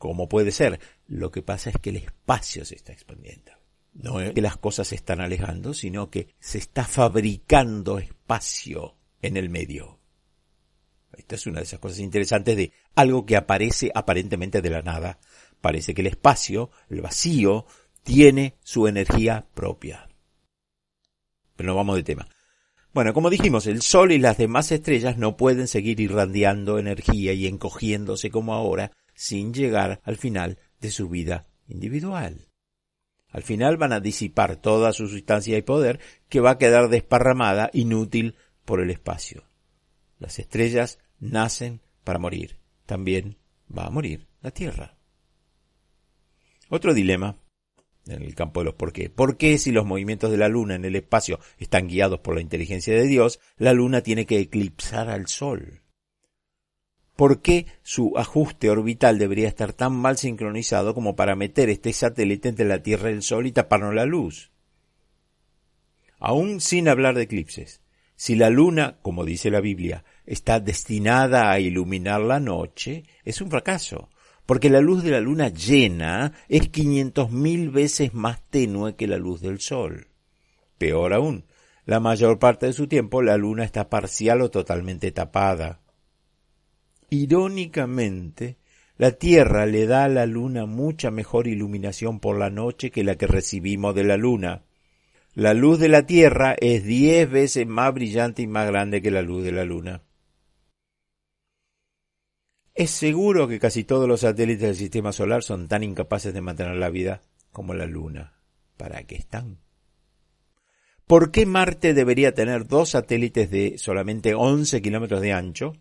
¿Cómo puede ser? Lo que pasa es que el espacio se está expandiendo. No es que las cosas se están alejando, sino que se está fabricando espacio en el medio. Esta es una de esas cosas interesantes de algo que aparece aparentemente de la nada. Parece que el espacio, el vacío, tiene su energía propia. Pero no vamos de tema. Bueno, como dijimos, el Sol y las demás estrellas no pueden seguir irradiando energía y encogiéndose como ahora, sin llegar al final de su vida individual. Al final van a disipar toda su sustancia y poder que va a quedar desparramada, inútil por el espacio. Las estrellas nacen para morir. También va a morir la Tierra. Otro dilema en el campo de los por qué. ¿Por qué si los movimientos de la Luna en el espacio están guiados por la inteligencia de Dios, la Luna tiene que eclipsar al Sol? ¿Por qué su ajuste orbital debería estar tan mal sincronizado como para meter este satélite entre la Tierra y el Sol y taparnos la luz? Aún sin hablar de eclipses, si la luna, como dice la Biblia, está destinada a iluminar la noche, es un fracaso, porque la luz de la luna llena es quinientos mil veces más tenue que la luz del sol. Peor aún, la mayor parte de su tiempo la luna está parcial o totalmente tapada. Irónicamente, la Tierra le da a la Luna mucha mejor iluminación por la noche que la que recibimos de la Luna. La luz de la Tierra es diez veces más brillante y más grande que la luz de la Luna. Es seguro que casi todos los satélites del sistema solar son tan incapaces de mantener la vida como la Luna. ¿Para qué están? ¿Por qué Marte debería tener dos satélites de solamente 11 kilómetros de ancho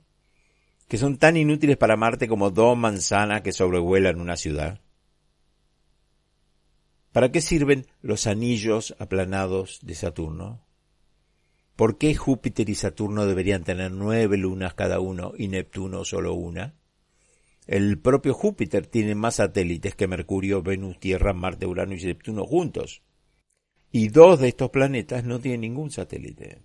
que son tan inútiles para Marte como dos manzanas que sobrevuelan una ciudad? ¿Para qué sirven los anillos aplanados de Saturno? ¿Por qué Júpiter y Saturno deberían tener nueve lunas cada uno y Neptuno solo una? El propio Júpiter tiene más satélites que Mercurio, Venus, Tierra, Marte, Urano y Neptuno juntos. Y dos de estos planetas no tienen ningún satélite.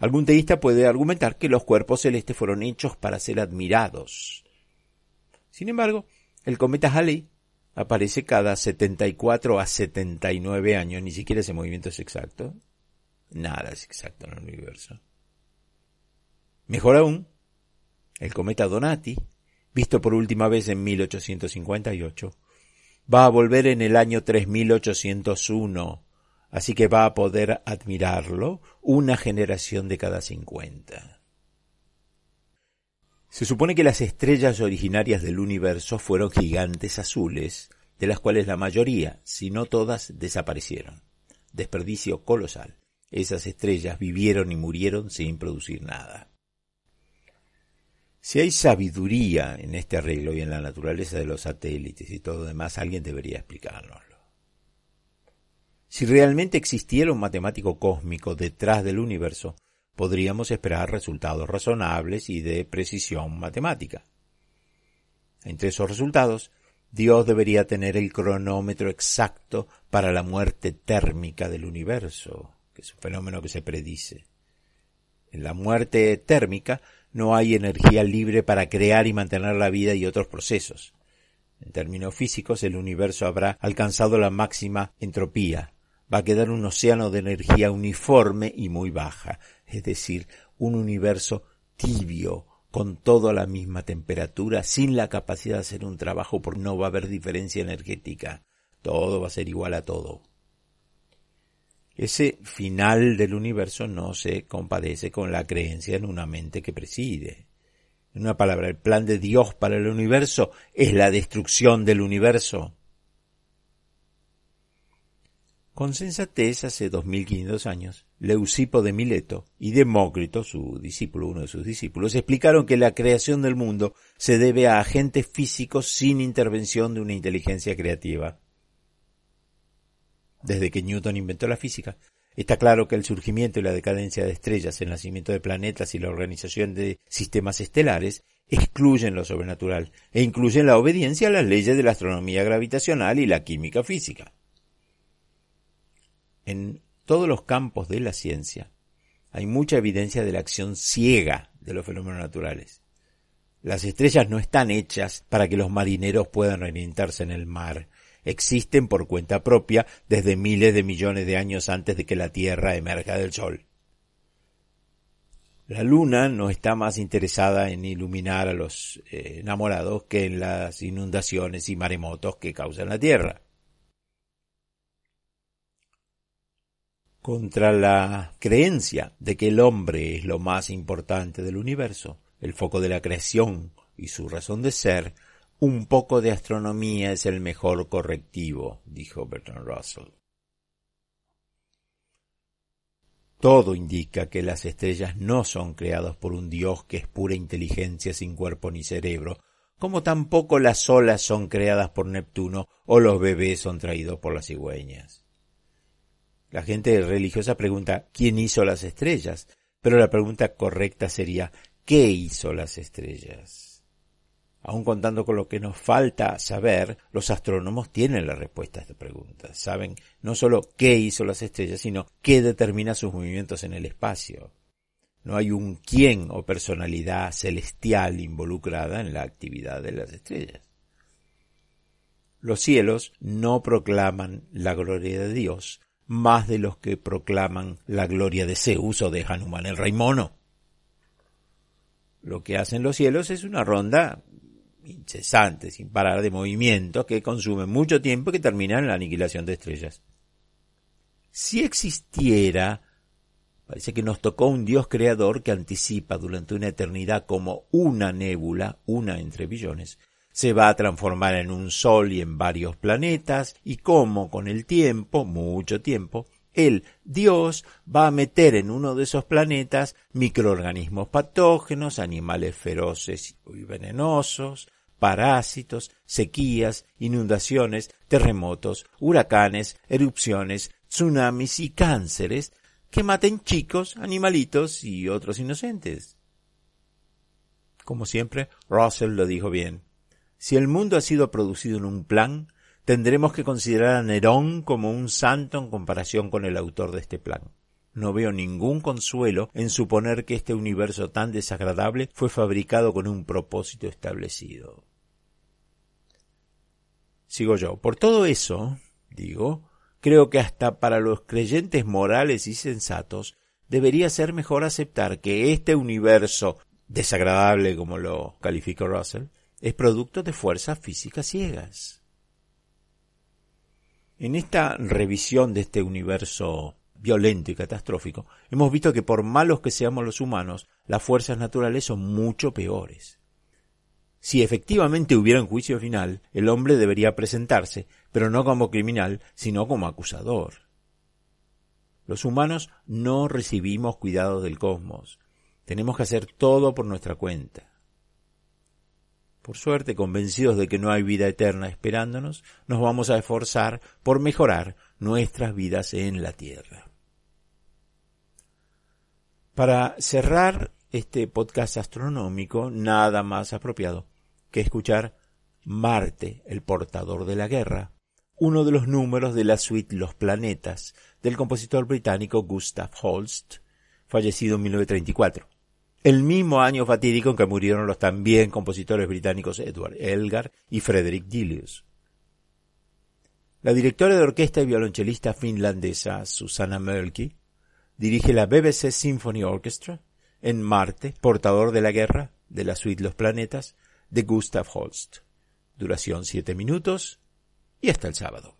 Algún teísta puede argumentar que los cuerpos celestes fueron hechos para ser admirados. Sin embargo, El cometa Halley aparece cada 74 a 79 años, ni siquiera ese movimiento es exacto. Nada es exacto en el universo. Mejor aún, el cometa Donati, visto por última vez en 1858, va a volver en el año 3801, así que va a poder admirarlo una generación de cada 50. Se supone que las estrellas originarias del universo fueron gigantes azules, de las cuales la mayoría, si no todas, desaparecieron. Desperdicio colosal. Esas estrellas vivieron y murieron sin producir nada. Si hay sabiduría en este arreglo y en la naturaleza de los satélites y todo lo demás, alguien debería explicárnoslo. Si realmente existiera un matemático cósmico detrás del universo, podríamos esperar resultados razonables y de precisión matemática. Entre esos resultados, Dios debería tener el cronómetro exacto para la muerte térmica del universo, que es un fenómeno que se predice. En la muerte térmica no hay energía libre para crear y mantener la vida y otros procesos. En términos físicos, el universo habrá alcanzado la máxima entropía. Va a quedar un océano de energía uniforme y muy baja, es decir, un universo tibio, con toda la misma temperatura, sin la capacidad de hacer un trabajo porque no va a haber diferencia energética. Todo va a ser igual a todo. Ese final del universo no se compadece con la creencia en una mente que preside. En una palabra, el plan de Dios para el universo es la destrucción del universo. Con sensatez, hace dos mil quinientos años, Leucipo de Mileto y Demócrito, su discípulo, uno de sus discípulos, explicaron que la creación del mundo se debe a agentes físicos sin intervención de una inteligencia creativa. Desde que Newton inventó la física, está claro que el surgimiento y la decadencia de estrellas, el nacimiento de planetas y la organización de sistemas estelares excluyen lo sobrenatural e incluyen la obediencia a las leyes de la astronomía gravitacional y la química física en todos los campos de la ciencia hay mucha evidencia de la acción ciega de los fenómenos naturales. Las estrellas no están hechas para que los marineros puedan orientarse en el mar. Existen por cuenta propia desde miles de millones de años antes de que la Tierra emerja del Sol. La luna no está más interesada en iluminar a los eh, enamorados que en las inundaciones y maremotos que causan la Tierra. Contra la creencia de que el hombre es lo más importante del universo, el foco de la creación y su razón de ser, un poco de astronomía es el mejor correctivo, dijo Bertrand Russell. Todo indica que las estrellas no son creadas por un dios que es pura inteligencia sin cuerpo ni cerebro, como tampoco las olas son creadas por Neptuno o los bebés son traídos por las cigüeñas. La gente religiosa pregunta ¿quién hizo las estrellas? Pero la pregunta correcta sería ¿qué hizo las estrellas? Aun contando con lo que nos falta saber, los astrónomos tienen la respuesta a esta pregunta. Saben no solo qué hizo las estrellas, sino qué determina sus movimientos en el espacio. No hay un quién o personalidad celestial involucrada en la actividad de las estrellas. Los cielos no proclaman la gloria de Dios, más de los que proclaman la gloria de Zeus o de Hanuman el rey mono. Lo que hacen los cielos es una ronda incesante, sin parar de movimientos que consumen mucho tiempo y que terminan en la aniquilación de estrellas. Si existiera, parece que nos tocó un Dios creador que anticipa durante una eternidad como una nébula, una entre billones, se va a transformar en un sol y en varios planetas, y cómo con el tiempo, mucho tiempo, el Dios va a meter en uno de esos planetas microorganismos patógenos, animales feroces y venenosos, parásitos, sequías, inundaciones, terremotos, huracanes, erupciones, tsunamis y cánceres que maten chicos, animalitos y otros inocentes. Como siempre, Russell lo dijo bien. Si el mundo ha sido producido en un plan, tendremos que considerar a Nerón como un santo en comparación con el autor de este plan. No veo ningún consuelo en suponer que este universo tan desagradable fue fabricado con un propósito establecido. Sigo yo. Por todo eso, digo, creo que hasta para los creyentes morales y sensatos debería ser mejor aceptar que este universo desagradable, como lo calificó Russell, es producto de fuerzas físicas ciegas. En esta revisión de este universo violento y catastrófico, hemos visto que por malos que seamos los humanos, las fuerzas naturales son mucho peores. Si efectivamente hubiera un juicio final, el hombre debería presentarse, pero no como criminal, sino como acusador. Los humanos no recibimos cuidados del cosmos. Tenemos que hacer todo por nuestra cuenta. Por suerte, convencidos de que no hay vida eterna esperándonos, nos vamos a esforzar por mejorar nuestras vidas en la Tierra. Para cerrar este podcast astronómico, nada más apropiado que escuchar Marte, el portador de la guerra, uno de los números de la suite Los Planetas del compositor británico Gustav Holst, fallecido en 1934. El mismo año fatídico en que murieron los también compositores británicos Edward Elgar y Frederick Delius. La directora de orquesta y violonchelista finlandesa Susanna Mölkky dirige la BBC Symphony Orchestra en Marte, portador de la guerra, de la suite Los Planetas, de Gustav Holst. Duración siete minutos y hasta el sábado.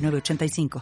906985.